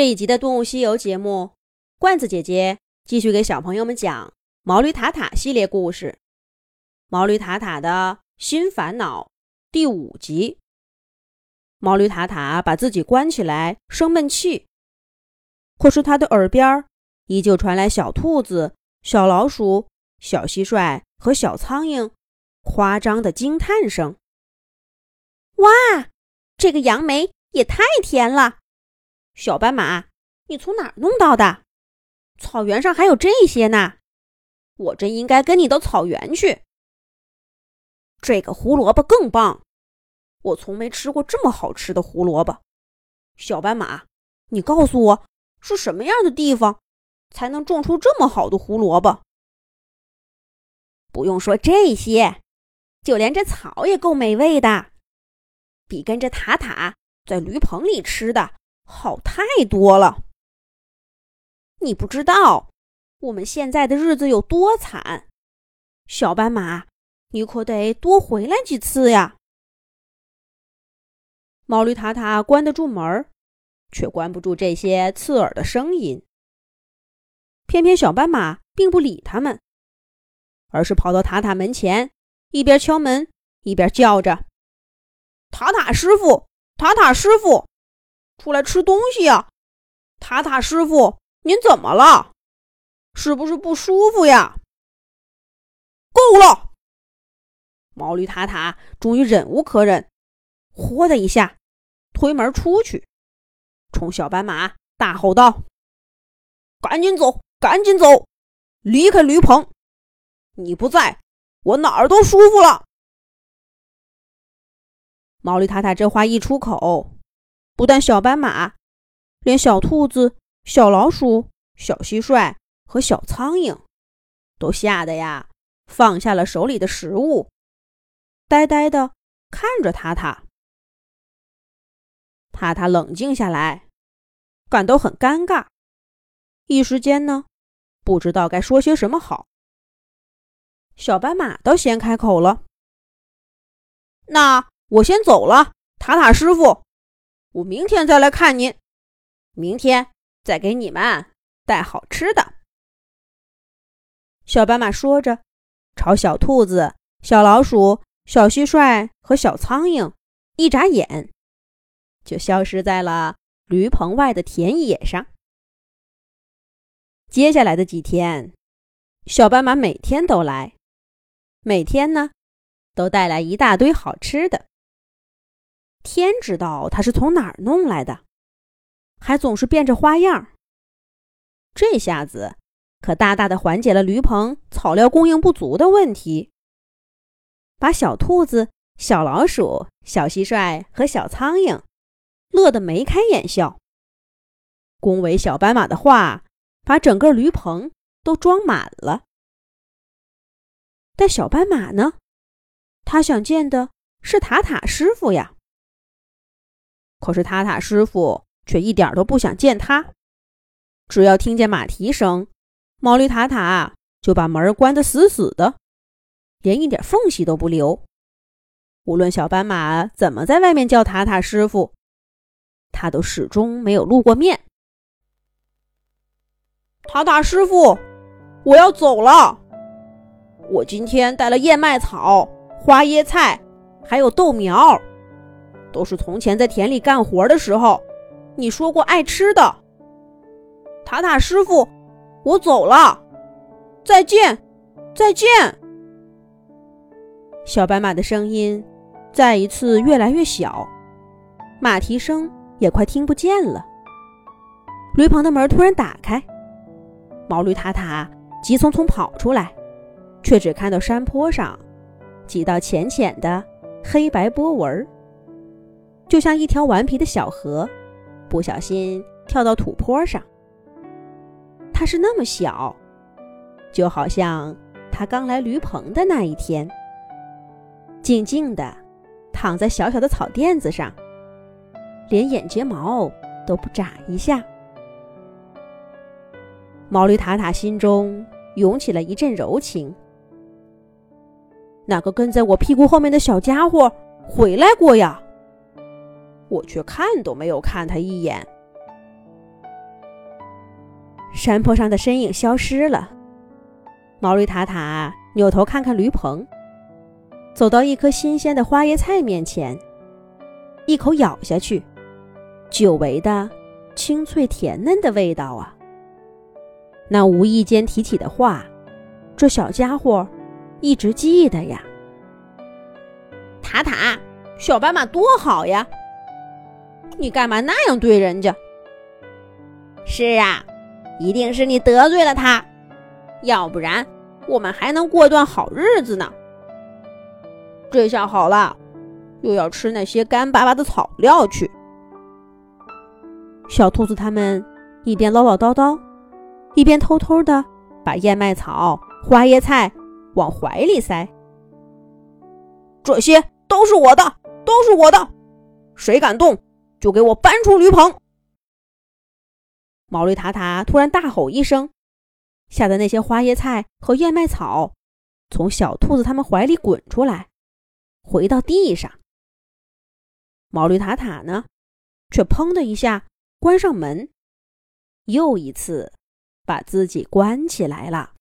这一集的《动物西游》节目，罐子姐姐继续给小朋友们讲《毛驴塔塔》系列故事，《毛驴塔塔的新烦恼》第五集。毛驴塔塔把自己关起来生闷气，可是他的耳边依旧传来小兔子、小老鼠、小蟋蟀和小苍蝇夸张的惊叹声：“哇，这个杨梅也太甜了！”小斑马，你从哪儿弄到的？草原上还有这些呢，我真应该跟你到草原去。这个胡萝卜更棒，我从没吃过这么好吃的胡萝卜。小斑马，你告诉我是什么样的地方才能种出这么好的胡萝卜？不用说这些，就连这草也够美味的，比跟着塔塔在驴棚里吃的。好太多了！你不知道我们现在的日子有多惨，小斑马，你可得多回来几次呀！毛驴塔塔关得住门，却关不住这些刺耳的声音。偏偏小斑马并不理他们，而是跑到塔塔门前，一边敲门一边叫着：“塔塔师傅，塔塔师傅！”出来吃东西呀，塔塔师傅，您怎么了？是不是不舒服呀？够了！毛驴塔塔终于忍无可忍，豁的一下推门出去，冲小斑马大吼道：“赶紧走，赶紧走，离开驴棚！你不在，我哪儿都舒服了。”毛驴塔塔这话一出口。不但小斑马，连小兔子、小老鼠、小蟋蟀和小苍蝇都吓得呀，放下了手里的食物，呆呆的看着塔塔。塔塔冷静下来，感到很尴尬，一时间呢，不知道该说些什么好。小斑马倒先开口了：“那我先走了，塔塔师傅。”我明天再来看您，明天再给你们带好吃的。小斑马说着，朝小兔子、小老鼠、小蟋蟀和小苍蝇一眨眼，就消失在了驴棚外的田野上。接下来的几天，小斑马每天都来，每天呢，都带来一大堆好吃的。天知道他是从哪儿弄来的，还总是变着花样。这下子可大大的缓解了驴棚草料供应不足的问题，把小兔子、小老鼠、小蟋蟀和小苍蝇乐得眉开眼笑。恭维小斑马的话，把整个驴棚都装满了。但小斑马呢？他想见的是塔塔师傅呀。可是塔塔师傅却一点都不想见他，只要听见马蹄声，毛驴塔塔就把门关得死死的，连一点缝隙都不留。无论小斑马怎么在外面叫塔塔师傅，他都始终没有露过面。塔塔师傅，我要走了。我今天带了燕麦草、花椰菜，还有豆苗。都是从前在田里干活的时候，你说过爱吃的。塔塔师傅，我走了，再见，再见。小白马的声音再一次越来越小，马蹄声也快听不见了。驴棚的门突然打开，毛驴塔塔急匆匆跑出来，却只看到山坡上几道浅浅的黑白波纹。就像一条顽皮的小河，不小心跳到土坡上。它是那么小，就好像它刚来驴棚的那一天，静静的躺在小小的草垫子上，连眼睫毛都不眨一下。毛驴塔塔心中涌起了一阵柔情。那个跟在我屁股后面的小家伙回来过呀？我却看都没有看他一眼。山坡上的身影消失了。毛驴塔塔扭头看看驴棚，走到一颗新鲜的花椰菜面前，一口咬下去，久违的清脆甜嫩的味道啊！那无意间提起的话，这小家伙一直记得呀。塔塔，小斑马多好呀！你干嘛那样对人家？是啊，一定是你得罪了他。要不然，我们还能过段好日子呢。这下好了，又要吃那些干巴巴的草料去。小兔子他们一边唠唠叨叨，一边偷偷的把燕麦草、花椰菜往怀里塞。这些都是我的，都是我的，谁敢动，就给我搬出驴棚！毛驴塔塔突然大吼一声。吓得那些花椰菜和燕麦草从小兔子他们怀里滚出来，回到地上。毛驴塔塔呢，却砰的一下关上门，又一次把自己关起来了。